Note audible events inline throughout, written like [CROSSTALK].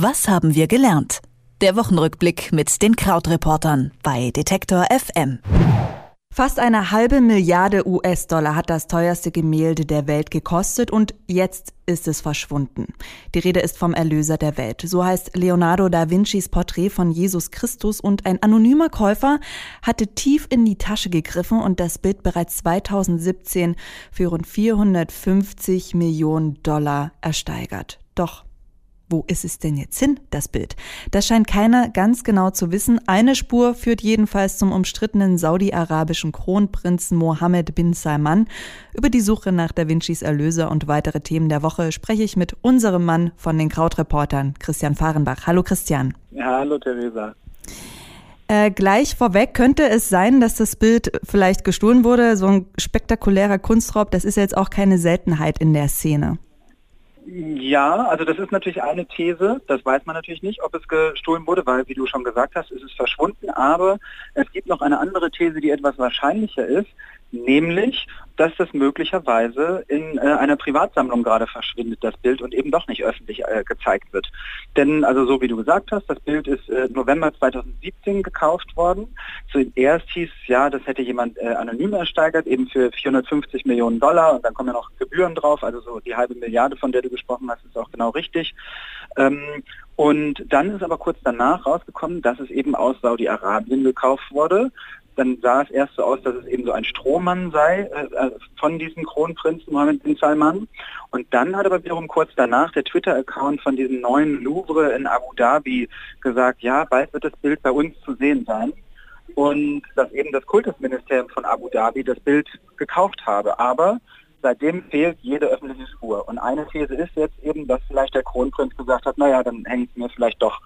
Was haben wir gelernt? Der Wochenrückblick mit den Krautreportern bei Detektor FM. Fast eine halbe Milliarde US-Dollar hat das teuerste Gemälde der Welt gekostet und jetzt ist es verschwunden. Die Rede ist vom Erlöser der Welt. So heißt Leonardo da Vincis Porträt von Jesus Christus und ein anonymer Käufer hatte tief in die Tasche gegriffen und das Bild bereits 2017 für rund 450 Millionen Dollar ersteigert. Doch wo ist es denn jetzt hin, das Bild? Das scheint keiner ganz genau zu wissen. Eine Spur führt jedenfalls zum umstrittenen saudi-arabischen Kronprinzen Mohammed bin Salman. Über die Suche nach Da Vincis Erlöser und weitere Themen der Woche spreche ich mit unserem Mann von den Krautreportern, Christian Fahrenbach. Hallo Christian. Ja, hallo Theresa. Äh, gleich vorweg könnte es sein, dass das Bild vielleicht gestohlen wurde. So ein spektakulärer Kunstraub, das ist jetzt auch keine Seltenheit in der Szene. Ja, also das ist natürlich eine These. Das weiß man natürlich nicht, ob es gestohlen wurde, weil, wie du schon gesagt hast, ist es verschwunden. Aber es gibt noch eine andere These, die etwas wahrscheinlicher ist nämlich, dass das möglicherweise in äh, einer Privatsammlung gerade verschwindet, das Bild, und eben doch nicht öffentlich äh, gezeigt wird. Denn, also so wie du gesagt hast, das Bild ist äh, November 2017 gekauft worden. Zuerst hieß es, ja, das hätte jemand äh, anonym ersteigert, eben für 450 Millionen Dollar, und dann kommen ja noch Gebühren drauf, also so die halbe Milliarde, von der du gesprochen hast, ist auch genau richtig. Ähm, und dann ist aber kurz danach rausgekommen, dass es eben aus Saudi-Arabien gekauft wurde dann sah es erst so aus, dass es eben so ein Strohmann sei äh, äh, von diesem Kronprinzen Mohammed bin Salman. Und dann hat aber wiederum kurz danach der Twitter-Account von diesem neuen Louvre in Abu Dhabi gesagt, ja, bald wird das Bild bei uns zu sehen sein. Und dass eben das Kultusministerium von Abu Dhabi das Bild gekauft habe. Aber seitdem fehlt jede öffentliche Spur. Und eine These ist jetzt eben, dass vielleicht der Kronprinz gesagt hat, naja, dann hängt mir vielleicht doch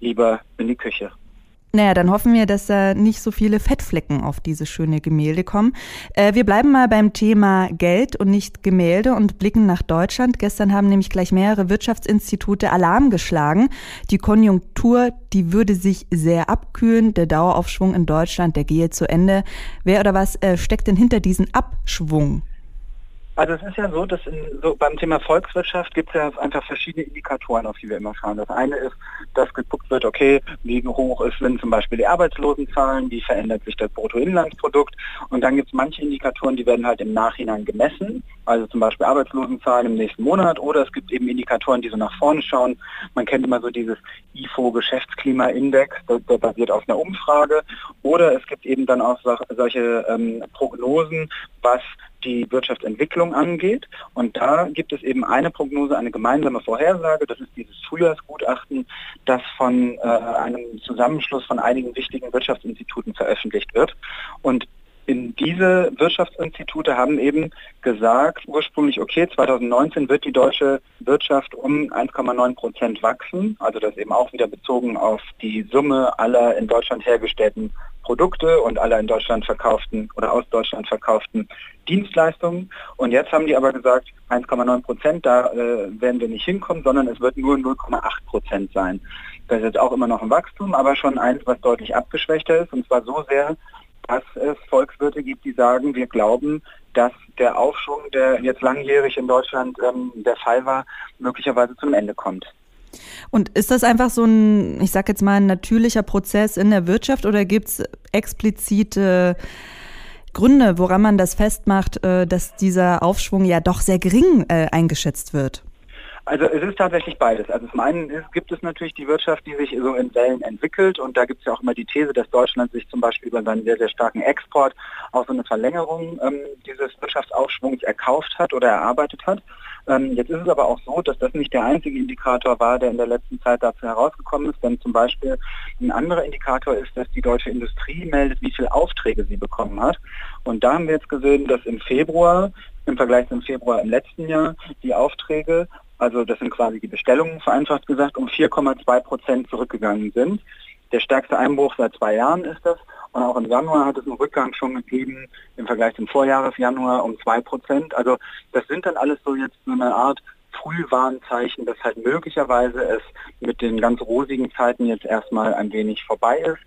lieber in die Küche. Naja, dann hoffen wir, dass da nicht so viele Fettflecken auf diese schöne Gemälde kommen. Äh, wir bleiben mal beim Thema Geld und nicht Gemälde und blicken nach Deutschland. Gestern haben nämlich gleich mehrere Wirtschaftsinstitute Alarm geschlagen. Die Konjunktur, die würde sich sehr abkühlen. Der Daueraufschwung in Deutschland, der gehe zu Ende. Wer oder was äh, steckt denn hinter diesem Abschwung? Also es ist ja so, dass in, so beim Thema Volkswirtschaft gibt es ja einfach verschiedene Indikatoren, auf die wir immer schauen. Das eine ist, dass geguckt wird, okay, wie hoch ist, sind zum Beispiel die Arbeitslosenzahlen, wie verändert sich das Bruttoinlandsprodukt. Und dann gibt es manche Indikatoren, die werden halt im Nachhinein gemessen, also zum Beispiel Arbeitslosenzahlen im nächsten Monat. Oder es gibt eben Indikatoren, die so nach vorne schauen. Man kennt immer so dieses IFO Geschäftsklimaindex, der, der basiert auf einer Umfrage. Oder es gibt eben dann auch solche ähm, Prognosen, was die Wirtschaftsentwicklung angeht. Und da gibt es eben eine Prognose, eine gemeinsame Vorhersage, das ist dieses Frühjahrsgutachten, das von äh, einem Zusammenschluss von einigen wichtigen Wirtschaftsinstituten veröffentlicht wird. Und in diese Wirtschaftsinstitute haben eben gesagt, ursprünglich, okay, 2019 wird die deutsche Wirtschaft um 1,9 Prozent wachsen, also das eben auch wieder bezogen auf die Summe aller in Deutschland hergestellten Produkte und aller in Deutschland verkauften oder aus Deutschland verkauften Dienstleistungen. Und jetzt haben die aber gesagt, 1,9 Prozent, da äh, werden wir nicht hinkommen, sondern es wird nur 0,8 Prozent sein. Das ist jetzt auch immer noch ein Wachstum, aber schon eins, was deutlich abgeschwächter ist, und zwar so sehr, dass es Volkswirte gibt, die sagen, wir glauben, dass der Aufschwung, der jetzt langjährig in Deutschland ähm, der Fall war, möglicherweise zum Ende kommt. Und ist das einfach so ein, ich sage jetzt mal, ein natürlicher Prozess in der Wirtschaft oder gibt es explizite Gründe, woran man das festmacht, äh, dass dieser Aufschwung ja doch sehr gering äh, eingeschätzt wird? Also es ist tatsächlich beides. Also zum einen ist, gibt es natürlich die Wirtschaft, die sich so in Wellen entwickelt und da gibt es ja auch immer die These, dass Deutschland sich zum Beispiel über seinen sehr, sehr starken Export auch so eine Verlängerung ähm, dieses Wirtschaftsaufschwungs erkauft hat oder erarbeitet hat. Ähm, jetzt ist es aber auch so, dass das nicht der einzige Indikator war, der in der letzten Zeit dazu herausgekommen ist, denn zum Beispiel ein anderer Indikator ist, dass die deutsche Industrie meldet, wie viele Aufträge sie bekommen hat. Und da haben wir jetzt gesehen, dass im Februar im Vergleich zum Februar im letzten Jahr die Aufträge also das sind quasi die Bestellungen vereinfacht gesagt, um 4,2 Prozent zurückgegangen sind. Der stärkste Einbruch seit zwei Jahren ist das. Und auch im Januar hat es einen Rückgang schon gegeben im Vergleich zum Vorjahresjanuar um 2 Prozent. Also das sind dann alles so jetzt so eine Art Frühwarnzeichen, dass halt möglicherweise es mit den ganz rosigen Zeiten jetzt erstmal ein wenig vorbei ist.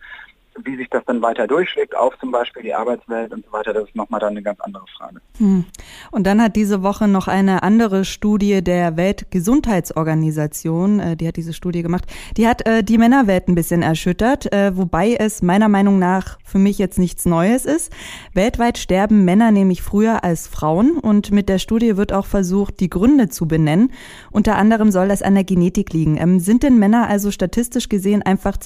Wie sich das dann weiter durchschlägt auf zum Beispiel die Arbeitswelt und so weiter, das ist nochmal dann eine ganz andere Frage. Hm. Und dann hat diese Woche noch eine andere Studie der Weltgesundheitsorganisation, äh, die hat diese Studie gemacht, die hat äh, die Männerwelt ein bisschen erschüttert, äh, wobei es meiner Meinung nach für mich jetzt nichts Neues ist. Weltweit sterben Männer nämlich früher als Frauen und mit der Studie wird auch versucht, die Gründe zu benennen. Unter anderem soll das an der Genetik liegen. Ähm, sind denn Männer also statistisch gesehen einfach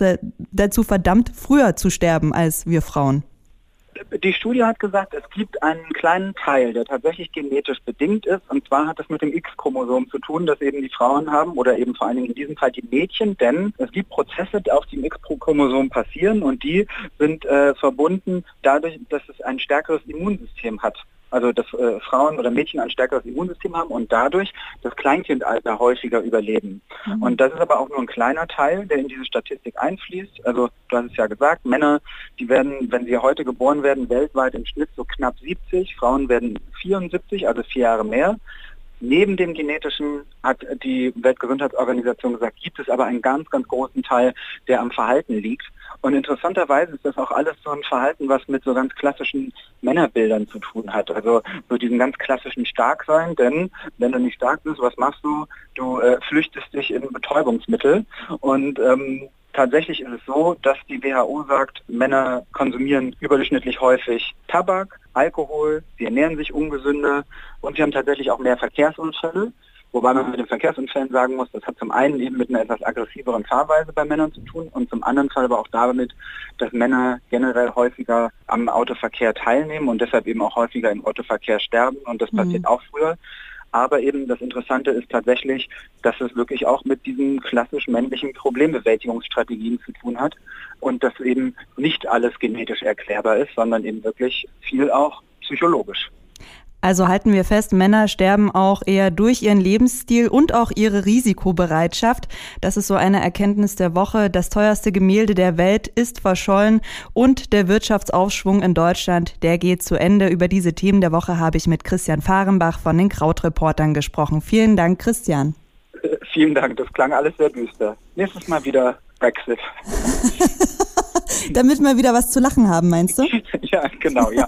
dazu verdammt, früher zu sterben als wir Frauen? Die Studie hat gesagt, es gibt einen kleinen Teil, der tatsächlich genetisch bedingt ist. Und zwar hat es mit dem X-Chromosom zu tun, das eben die Frauen haben oder eben vor allen Dingen in diesem Fall die Mädchen. Denn es gibt Prozesse, die auf dem X-Chromosom passieren und die sind äh, verbunden dadurch, dass es ein stärkeres Immunsystem hat also dass äh, Frauen oder Mädchen ein stärkeres Immunsystem haben und dadurch das Kleinkindalter häufiger überleben. Mhm. Und das ist aber auch nur ein kleiner Teil, der in diese Statistik einfließt. Also du hast es ja gesagt, Männer, die werden, wenn sie heute geboren werden, weltweit im Schnitt so knapp 70, Frauen werden 74, also vier Jahre mehr. Neben dem genetischen hat die Weltgesundheitsorganisation gesagt, gibt es aber einen ganz, ganz großen Teil, der am Verhalten liegt. Und interessanterweise ist das auch alles so ein Verhalten, was mit so ganz klassischen Männerbildern zu tun hat. Also so diesen ganz klassischen Starksein, denn wenn du nicht stark bist, was machst du? Du äh, flüchtest dich in Betäubungsmittel und ähm, Tatsächlich ist es so, dass die WHO sagt, Männer konsumieren überdurchschnittlich häufig Tabak, Alkohol, sie ernähren sich ungesünder und sie haben tatsächlich auch mehr Verkehrsunfälle. Wobei man mit den Verkehrsunfällen sagen muss, das hat zum einen eben mit einer etwas aggressiveren Fahrweise bei Männern zu tun und zum anderen Fall aber auch damit, dass Männer generell häufiger am Autoverkehr teilnehmen und deshalb eben auch häufiger im Autoverkehr sterben und das mhm. passiert auch früher. Aber eben das Interessante ist tatsächlich, dass es wirklich auch mit diesen klassisch männlichen Problembewältigungsstrategien zu tun hat und dass eben nicht alles genetisch erklärbar ist, sondern eben wirklich viel auch psychologisch. Also halten wir fest, Männer sterben auch eher durch ihren Lebensstil und auch ihre Risikobereitschaft. Das ist so eine Erkenntnis der Woche. Das teuerste Gemälde der Welt ist verschollen und der Wirtschaftsaufschwung in Deutschland, der geht zu Ende. Über diese Themen der Woche habe ich mit Christian Fahrenbach von den Krautreportern gesprochen. Vielen Dank, Christian. [LAUGHS] Vielen Dank, das klang alles sehr düster. Nächstes Mal wieder Brexit. [LAUGHS] Damit wir wieder was zu lachen haben, meinst du? [LAUGHS] ja, genau, ja.